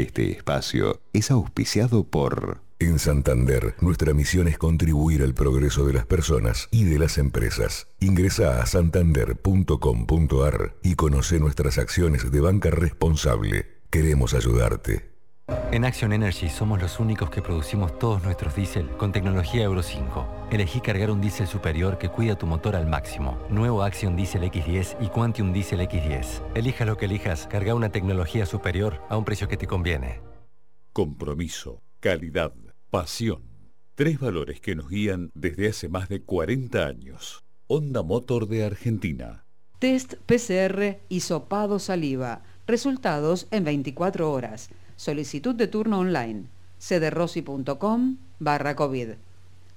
Este espacio es auspiciado por... En Santander, nuestra misión es contribuir al progreso de las personas y de las empresas. Ingresa a santander.com.ar y conoce nuestras acciones de banca responsable. Queremos ayudarte. En Action Energy somos los únicos que producimos todos nuestros diésel con tecnología Euro 5. Elegí cargar un diésel superior que cuida tu motor al máximo. Nuevo Action Diesel X10 y Quantium Diesel X10. Elija lo que elijas, carga una tecnología superior a un precio que te conviene. Compromiso, calidad, pasión. Tres valores que nos guían desde hace más de 40 años. Honda Motor de Argentina. Test PCR hisopado saliva. Resultados en 24 horas. Solicitud de turno online. cederossi.com barra COVID.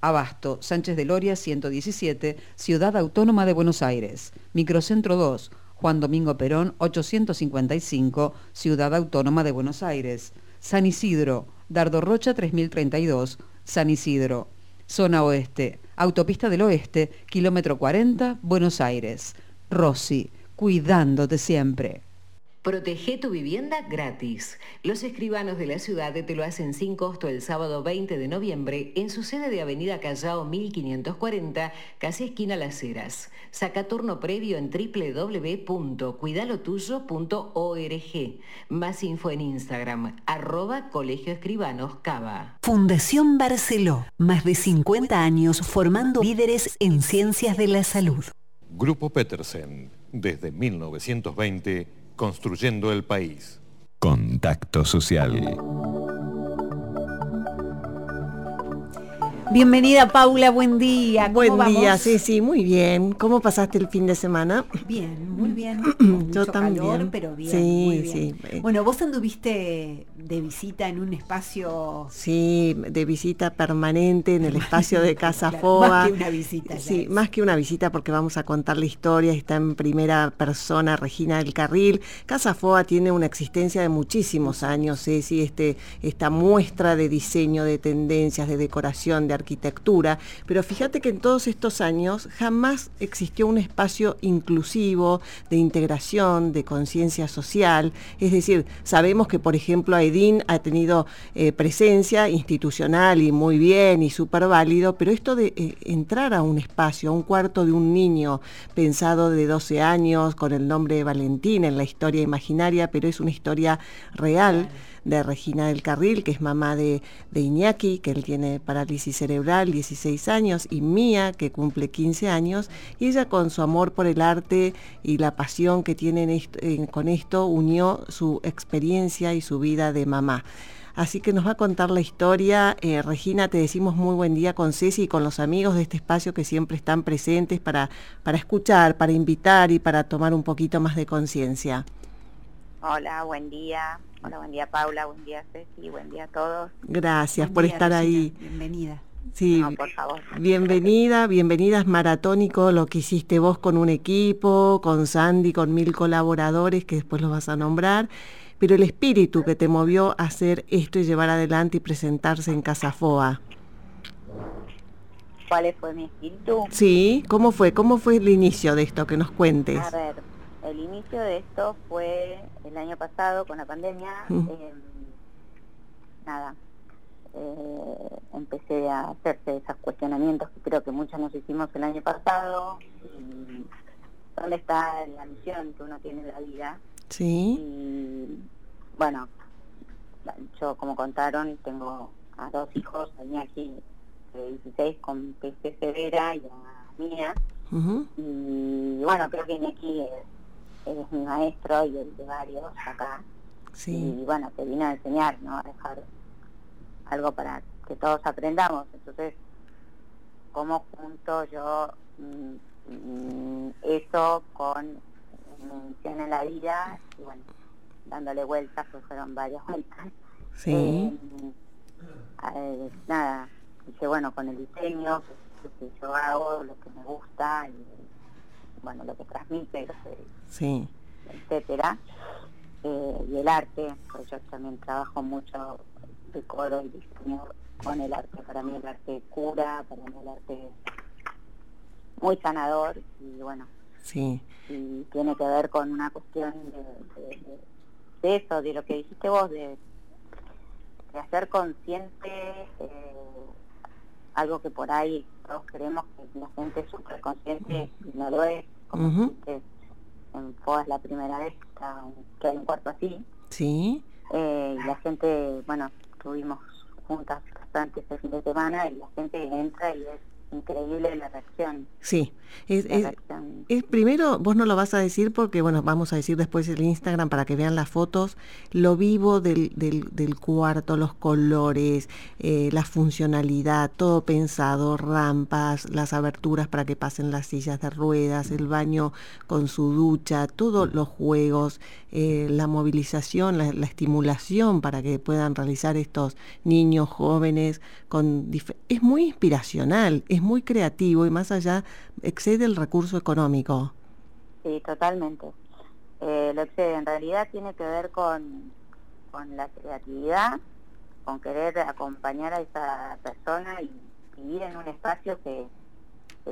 Abasto, Sánchez de Loria 117, Ciudad Autónoma de Buenos Aires. Microcentro 2, Juan Domingo Perón 855, Ciudad Autónoma de Buenos Aires. San Isidro, Dardo Rocha 3032, San Isidro. Zona Oeste, Autopista del Oeste, kilómetro 40, Buenos Aires. Rossi, cuidándote siempre. Protege tu vivienda gratis. Los escribanos de la ciudad te lo hacen sin costo el sábado 20 de noviembre en su sede de Avenida Callao 1540, casi esquina Las Heras. Saca turno previo en www.cuidalotuyo.org. Más info en Instagram, arroba Colegio Escribanos Cava. Fundación Barceló. Más de 50 años formando líderes en ciencias de la salud. Grupo Petersen. Desde 1920 Construyendo el país. Contacto social. Bienvenida Paula, buen día. buen día, sí, sí, muy bien. ¿Cómo pasaste el fin de semana? Bien, muy bien. Yo también. pero bien. Sí, sí. Bueno, vos anduviste de visita en un espacio. Sí, de visita permanente en el espacio de Casa Foa. Más que una visita. Sí, más que una visita porque vamos a contar la historia. Está en primera persona Regina del Carril. Casa Foa tiene una existencia de muchísimos años, sí, este, esta muestra de diseño, de tendencias, de decoración, de arquitectura, pero fíjate que en todos estos años jamás existió un espacio inclusivo, de integración, de conciencia social. Es decir, sabemos que, por ejemplo, Aidín ha tenido eh, presencia institucional y muy bien y súper válido, pero esto de eh, entrar a un espacio, a un cuarto de un niño pensado de 12 años, con el nombre de Valentín en la historia imaginaria, pero es una historia real de Regina del Carril, que es mamá de, Iñaki, que él tiene parálisis cerebral, 16 años, y Mía, que cumple 15 años, y ella con su amor por el arte y la pasión que tiene con esto, unió su experiencia y su vida de mamá. Así que nos va a contar la historia. Eh, Regina, te decimos muy buen día con Ceci y con los amigos de este espacio que siempre están presentes para, para escuchar, para invitar y para tomar un poquito más de conciencia. Hola, buen día. Hola, buen día Paula, buen día Ceci, buen día a todos. Gracias por estar ahí. Bienvenida. Sí, por favor. bienvenida, bienvenida es maratónico lo que hiciste vos con un equipo, con Sandy, con mil colaboradores que después los vas a nombrar, pero el espíritu que te movió a hacer esto y llevar adelante y presentarse en Casa Foa. ¿Cuál fue mi espíritu? Sí, ¿cómo fue? ¿Cómo fue el inicio de esto? Que nos cuentes. A ver, el inicio de esto fue el año pasado con la pandemia. Em, nada, eh, empecé a hacerse esos cuestionamientos que creo que muchos nos hicimos el año pasado. ¿Dónde está la misión que uno tiene en la vida? Sí. Y bueno, yo como contaron, tengo a dos hijos, a aquí de 16 con PC severa y a Mía. Y bueno, creo que Iñaki es es mi maestro y el de varios acá. Y bueno, te vino a enseñar, ¿no? A dejar algo para que todos aprendamos. Entonces, como junto yo mm, eso con mi misión en la vida y bueno, dándole vueltas, pues fueron varias vueltas. Sí. Eh, nada, dije, bueno, con el diseño, lo que yo hago, lo que me gusta y bueno, lo que transmite, sí. etcétera. Eh, y el arte, pues yo también trabajo mucho decoro y diseño con el arte. Para mí el arte cura, para mí el arte muy sanador y bueno. Sí. Y tiene que ver con una cuestión de, eso, de lo que dijiste vos, de de hacer consciente eh, algo que por ahí todos creemos que la gente es súper consciente y no lo es, como que en FOA es la primera vez que hay un cuarto así. Sí. Eh, y la gente, bueno, tuvimos juntas bastante este fin de semana y la gente entra y es increíble la reacción. Sí, es, es, primero, vos no lo vas a decir porque, bueno, vamos a decir después el Instagram para que vean las fotos, lo vivo del, del, del cuarto, los colores, eh, la funcionalidad, todo pensado, rampas, las aberturas para que pasen las sillas de ruedas, el baño con su ducha, todos los juegos, eh, la movilización, la, estimulación para que puedan realizar estos niños jóvenes con es muy inspiracional, es muy creativo y más allá excede el recurso económico. Sí, totalmente. Eh, lo excede. En realidad tiene que ver con, con la creatividad, con querer acompañar a esa persona y vivir en un espacio que,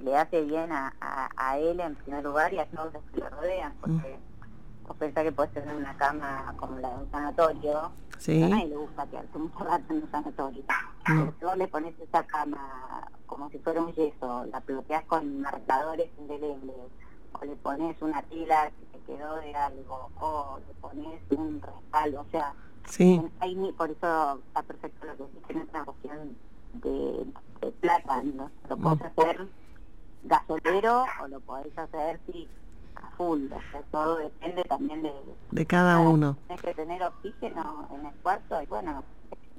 le hace bien a, a, él en primer lugar y a todos los que lo rodean, porque mm. vos pensás que puedes tener una cama como la de un sanatorio, sí. a nadie le gusta quedarse mucho rato en un sanatorio. Pero si vos le pones esa cama como si fuera un yeso, la bloqueas con marcadores indelebles, o le pones una tela que te quedó de algo, o le pones un respaldo, o sea, sí. por eso está perfecto lo que dices, no es una cuestión de, plata, ¿no? lo podés hacer gasolero o lo podés hacer, sí, a full, o sea, todo depende también de... De cada uno. Tienes que tener oxígeno en el cuarto y bueno,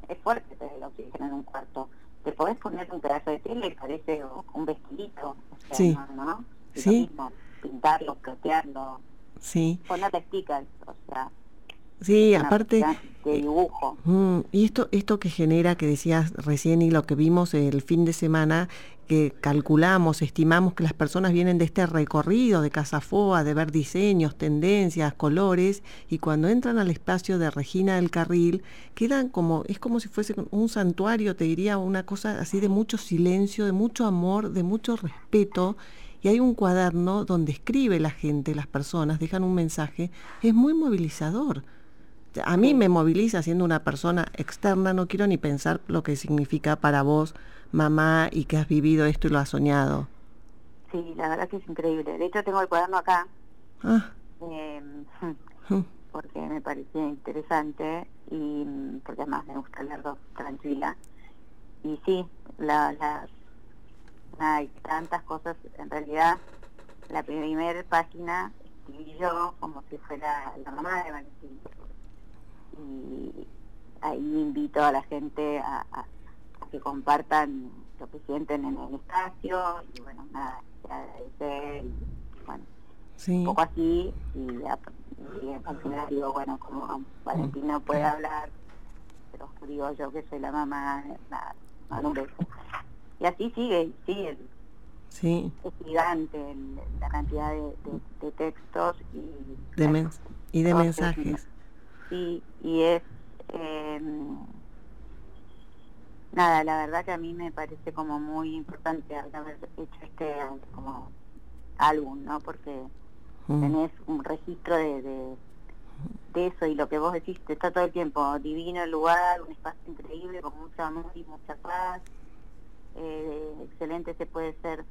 es fuerte tener el oxígeno en un cuarto te podés poner un pedazo de tela y parece un vestidito. O sea, sí. ¿no? sí. pintarlo, platearlo. Sí. Ponerle stickers, o sea. Sí, aparte de dibujo. Mm, y esto esto que genera que decías recién y lo que vimos el fin de semana calculamos, estimamos que las personas vienen de este recorrido de Casa Foa, de ver diseños, tendencias, colores, y cuando entran al espacio de Regina del Carril, quedan como, es como si fuese un santuario, te diría, una cosa así de mucho silencio, de mucho amor, de mucho respeto, y hay un cuaderno donde escribe la gente, las personas, dejan un mensaje, es muy movilizador. A mí me moviliza siendo una persona externa, no quiero ni pensar lo que significa para vos mamá y que has vivido esto y lo has soñado. Sí, la verdad que es increíble. De hecho, tengo el cuaderno acá. Ah. Em, mm. porque me parecía interesante y mm, porque además me gusta leerlo tranquila. Y sí, la, hay tantas cosas. En realidad, la primera página escribí yo como si fuera la mamá de Valentín. Y ahí invito a la gente a que compartan lo que sienten en el espacio y bueno, nada, agradecer y bueno, un poco así y, al final digo, bueno, como Valentín no puede hablar, pero digo yo que soy la mamá, nada, un beso. Y así sigue, sigue. Sí. Es gigante la cantidad de, textos y de, y de mensajes. Sí, y es... Eh, nada, la verdad que a mí me parece como muy importante haber hecho este como álbum, ¿no? Porque mm. tenés un registro de, de, eso y lo que vos decís, está todo el tiempo divino el lugar, un espacio increíble con mucho amor y mucha paz, eh, excelente se puede ser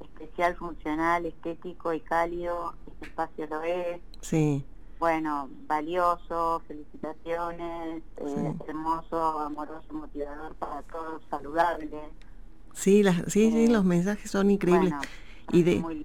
especial, funcional, estético y cálido, este espacio lo es. Sí bueno, valioso, felicitaciones, eh, hermoso, amoroso, motivador para todos, saludable. Sí, las, sí, sí, eh, los mensajes son increíbles. y de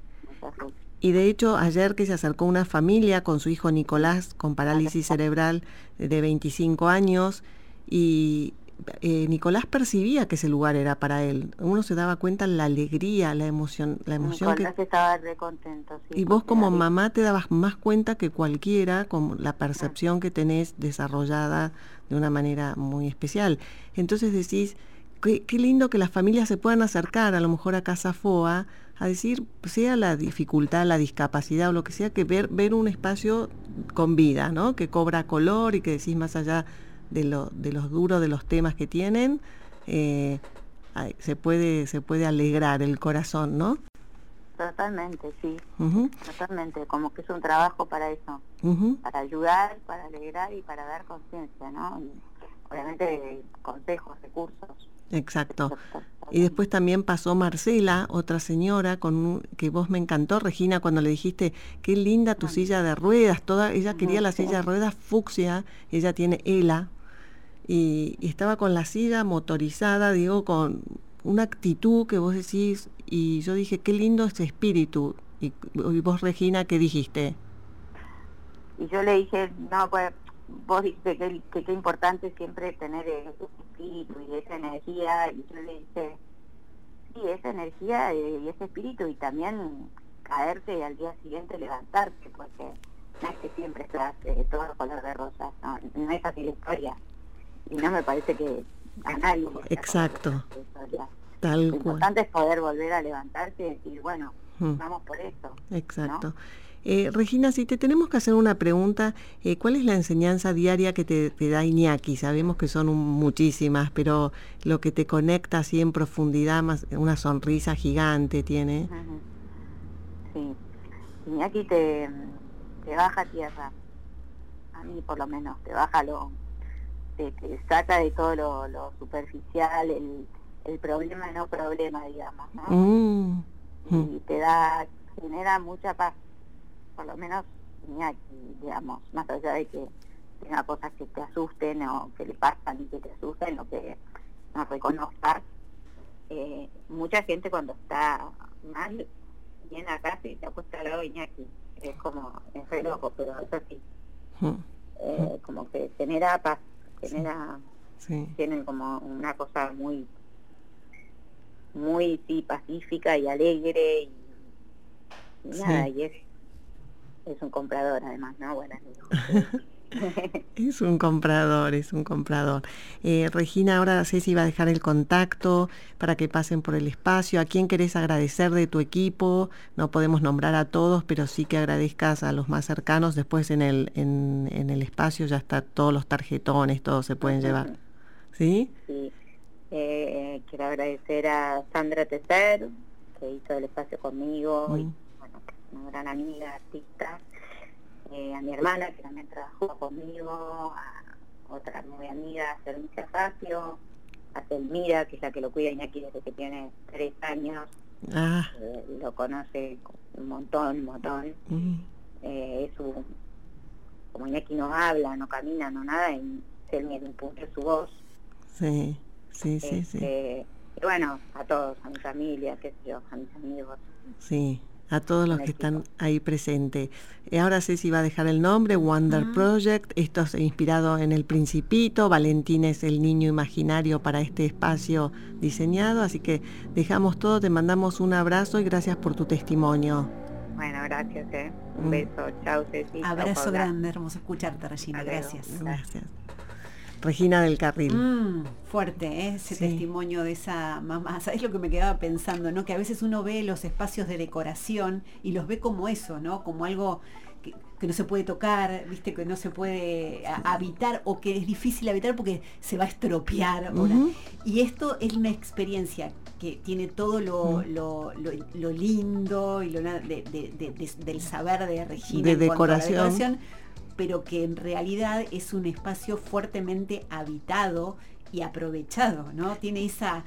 y de hecho, ayer que se acercó una familia con su hijo Nicolás con parálisis cerebral de 25 años y eh, Nicolás percibía que ese lugar era para él. Uno se daba cuenta la alegría, la emoción, la emoción Nicolás estaba re contento, Y vos como mamá te dabas más cuenta que cualquiera con la percepción que tenés desarrollada de una manera muy especial. Entonces decís, qué, qué lindo que las familias se puedan acercar a lo mejor a Casa FOA a decir, sea la dificultad, la discapacidad o lo que sea, que ver, ver un espacio con vida, ¿no? Que cobra color y que decís más allá de, lo, de los duros de los temas que tienen, eh, se, puede, se puede alegrar el corazón, ¿no? Totalmente, sí. Totalmente, como que es un trabajo para eso, para ayudar, para alegrar y para dar conciencia, ¿no? obviamente consejos, recursos. Exacto. Y después también pasó Marcela, otra señora con que vos me encantó, Regina, cuando le dijiste, qué linda tu silla de ruedas, toda, ella quería la silla de ruedas fucsia, ella tiene ELA, y, estaba con la silla motorizada, digo, con una actitud que vos decís, y yo dije, qué lindo ese espíritu. Y, vos, Regina, ¿qué dijiste? Y yo le dije, no, pues vos dijiste que, que qué importante siempre tener ese espíritu y esa energía, y yo le dije, sí, esa energía y ese espíritu, y también caerte y al día siguiente levantarte, porque no es que siempre estás eh, todo color de rosa, no, no es así la historia y no me parece que a nadie. Exacto. Tal Lo importante es poder volver a levantarse y decir, bueno, hmm. vamos por eso. Exacto. Eh, Regina, si te tenemos que hacer una pregunta, eh, ¿cuál es la enseñanza diaria que te, da Iñaki? Sabemos que son muchísimas, pero lo que te conecta así en profundidad, más una sonrisa gigante tiene. Sí, Iñaki te, te baja a tierra, a mí por lo menos, te baja lo, te, saca de todo lo, superficial, el, el, problema no problema, digamos, ¿no? Mm. Y te da, genera mucha paz, por lo menos digamos, más allá de que tenga cosas que te asusten o que le pasan y que te asusten o que no reconozcas. Eh, mucha gente cuando está mal viene a casa y te apuesta al lado de Iñaki. Es como, es re loco, pero es así. Mm. Eh, como que genera paz genera, tienen como una cosa muy, muy sí, pacífica y alegre y, nada, y es, es un comprador además, ¿no? Bueno, es un comprador, es un comprador. Eh, Regina, ahora Ceci va a dejar el contacto para que pasen por el espacio. ¿A quién querés agradecer de tu equipo? No podemos nombrar a todos, pero sí que agradezcas a los más cercanos. Después en el, en, en el espacio ya está todos los tarjetones, todos se pueden llevar. ¿Sí? Sí. Eh, quiero agradecer a Sandra Tecer, que hizo el espacio conmigo, y, mm. bueno, una gran amiga, artista eh, a mi hermana, que también trabajó conmigo, a otra muy amiga, Servicia Facio, a Telmira, que es la que lo cuida Iñaki desde que tiene tres años. Ah. Eh, lo conoce un montón, un montón. Eh, es su, como Iñaki no habla, no camina, no nada, y Selmi impulsa su voz. Sí, sí, sí, sí. Este, y bueno, a todos, a mi familia, qué sé yo, a mis amigos. Sí, a todos los que están ahí presentes. Eh, ahora sé si va a dejar el nombre, Wonder Project, esto es inspirado en El Principito, Valentín es el niño imaginario para este espacio diseñado, así que dejamos todo, te mandamos un abrazo y gracias por tu testimonio. Bueno, gracias, eh. un mm. beso, chao Ceci. Abrazo grande, hermoso escucharte Regina, gracias. Gracias. Regina del Carril. Mm, fuerte ¿eh? ese testimonio de esa mamá. ¿Sabes lo que me quedaba pensando? ¿no? Que a veces uno ve los espacios de decoración y los ve como eso, ¿no? Como algo que, no se puede tocar, viste, que no se puede habitar o que es difícil habitar porque se va a estropear. Y esto es una experiencia que tiene todo lo, lindo y lo del saber de Regina. De decoración pero que en realidad es un espacio fuertemente habitado y aprovechado, ¿no? Tiene esa,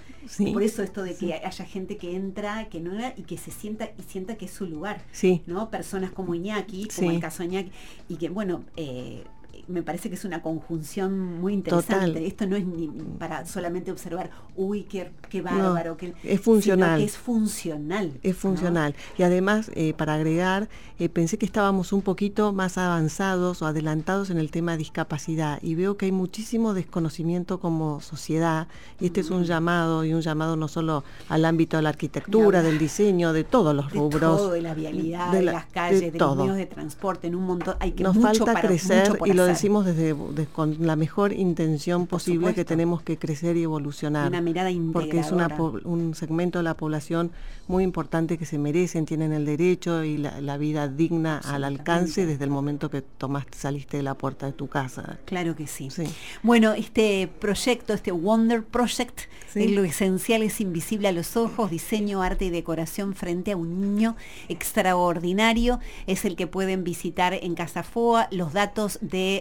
por eso esto de que haya gente que entra, que no y que se sienta y sienta que es su lugar, sí. ¿no? Personas como Iñaki, como el caso Iñaki, y que bueno, eh, me parece que es una conjunción muy interesante. Esto no es ni para solamente observar, uy, qué, qué bárbaro, que, es funcional. es funcional. Es funcional. Y además, eh, para agregar, eh, pensé que estábamos un poquito más avanzados o adelantados en el tema de discapacidad y veo que hay muchísimo desconocimiento como sociedad y este es un llamado y un llamado no solo al ámbito de la arquitectura, del diseño, de todos los rubros. De todo, de la vialidad, de, las calles, de, los medios de transporte, en un montón. Hay que Nos falta crecer y lo decimos desde, con la mejor intención posible que tenemos que crecer y evolucionar. Una mirada Porque es un segmento de la población muy importante que se merecen, tienen el derecho y la, vida digna al alcance desde el momento que tomaste, saliste de la puerta de tu casa. Claro que sí. Bueno, este proyecto, este Wonder Project, lo esencial es invisible a los ojos, diseño, arte y decoración frente a un niño extraordinario, es el que pueden visitar en Casa Foa. Los datos de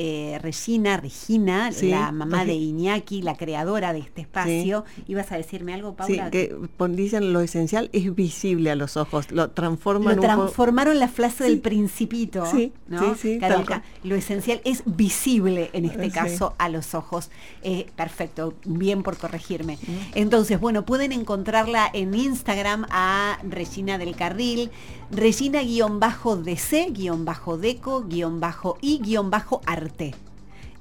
eh, Regina, Regina, la mamá de Iñaki, la creadora de este espacio. ¿Ibas a decirme algo, Paula? Sí, que dicen lo esencial es visible a los ojos, lo transforman. Lo transformaron la frase del principito. Sí, ¿no? sí, Lo esencial es visible en este caso a los ojos. Eh, perfecto, bien por corregirme. Entonces, bueno, pueden encontrarla en Instagram a Regina del Carril, Regina-DC, deco, y arte.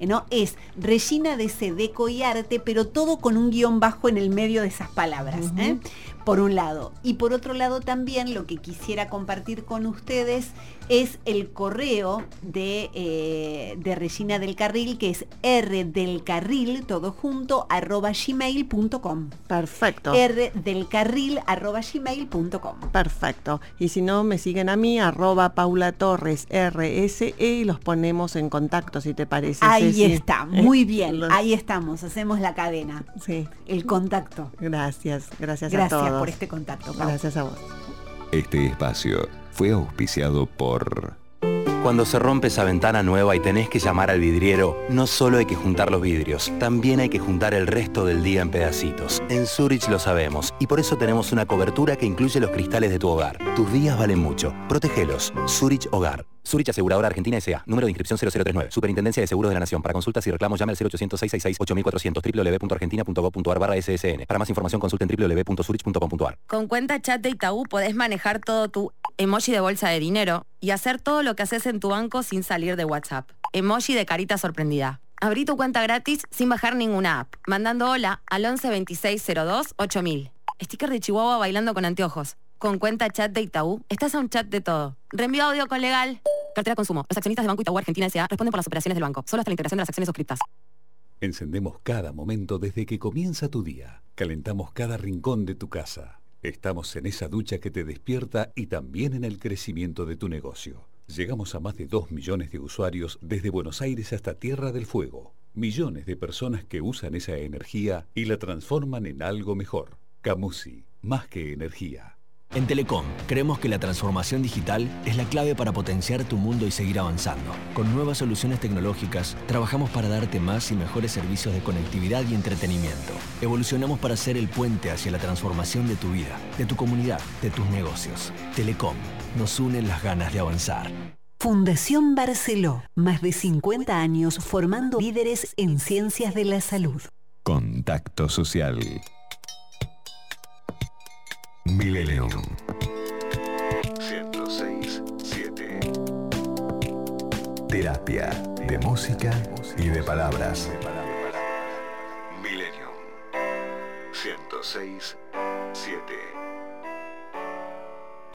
¿no? Es Regina de Sedeco y Arte, pero todo con un guion bajo en el medio de esas palabras, ¿eh? por un lado. Y por otro lado también lo que quisiera compartir con ustedes es el correo de, eh, de Regina del Carril, que es R del Carril, todo junto, arroba gmail.com. Perfecto. R del Carril, arroba gmail.com. Perfecto. Y si no, me siguen a mí, arroba Paula Torres RSE y los ponemos en contacto, si te parece. Ahí está, muy bien. Ahí estamos, hacemos la cadena. Sí. El contacto. Gracias, gracias, a todos. Gracias por este contacto. Gracias a vos. Este espacio fue auspiciado por... Cuando se rompe esa ventana nueva y tenés que llamar al vidriero, no solo hay que juntar los vidrios, también hay que juntar el resto del día en pedacitos. En Zurich lo sabemos y por eso tenemos una cobertura que incluye los cristales de tu hogar. Tus días valen mucho. Protégelos. Zurich Hogar. Zurich Aseguradora Argentina S.A. Número de inscripción 0039. Superintendencia de Seguros de la Nación. Para consultas y reclamos llame al 0800 666 8400 www.argentina.gov.ar barra SSN. Para más información consulten www.zurich.com.ar. Con cuenta chat de Itaú podés manejar todo tu emoji de bolsa de dinero y hacer todo lo que haces en tu banco sin salir de WhatsApp. Emoji de carita sorprendida. Abrí tu cuenta gratis sin bajar ninguna app, mandando hola al 11 26 02 8000. Sticker de Chihuahua bailando con anteojos. Con cuenta chat de Itaú, estás a un chat de todo. Reenvío audio con legal. Cartera consumo. Los accionistas de Banco Itaú Argentina S.A. responden por las operaciones del banco. Solo hasta la integración de las acciones suscriptas. Encendemos cada momento desde que comienza tu día. Calentamos cada rincón de tu casa. Estamos en esa ducha que te despierta y también en el crecimiento de tu negocio. Llegamos a más de 2 millones de usuarios desde Buenos Aires hasta Tierra del Fuego. Millones de personas que usan esa energía y la transforman en algo mejor. Camusi, más que energía. En Telecom, creemos que la transformación digital es la clave para potenciar tu mundo y seguir avanzando. Con nuevas soluciones tecnológicas, trabajamos para darte más y mejores servicios de conectividad y entretenimiento. Evolucionamos para ser el puente hacia la transformación de tu vida, de tu comunidad, de tus negocios. Telecom, nos unen las ganas de avanzar. Fundación Barceló, más de 50 años formando líderes en ciencias de la salud. Contacto social. Millennium. 106.7 Terapia de música y de palabras. Millennium. 106.7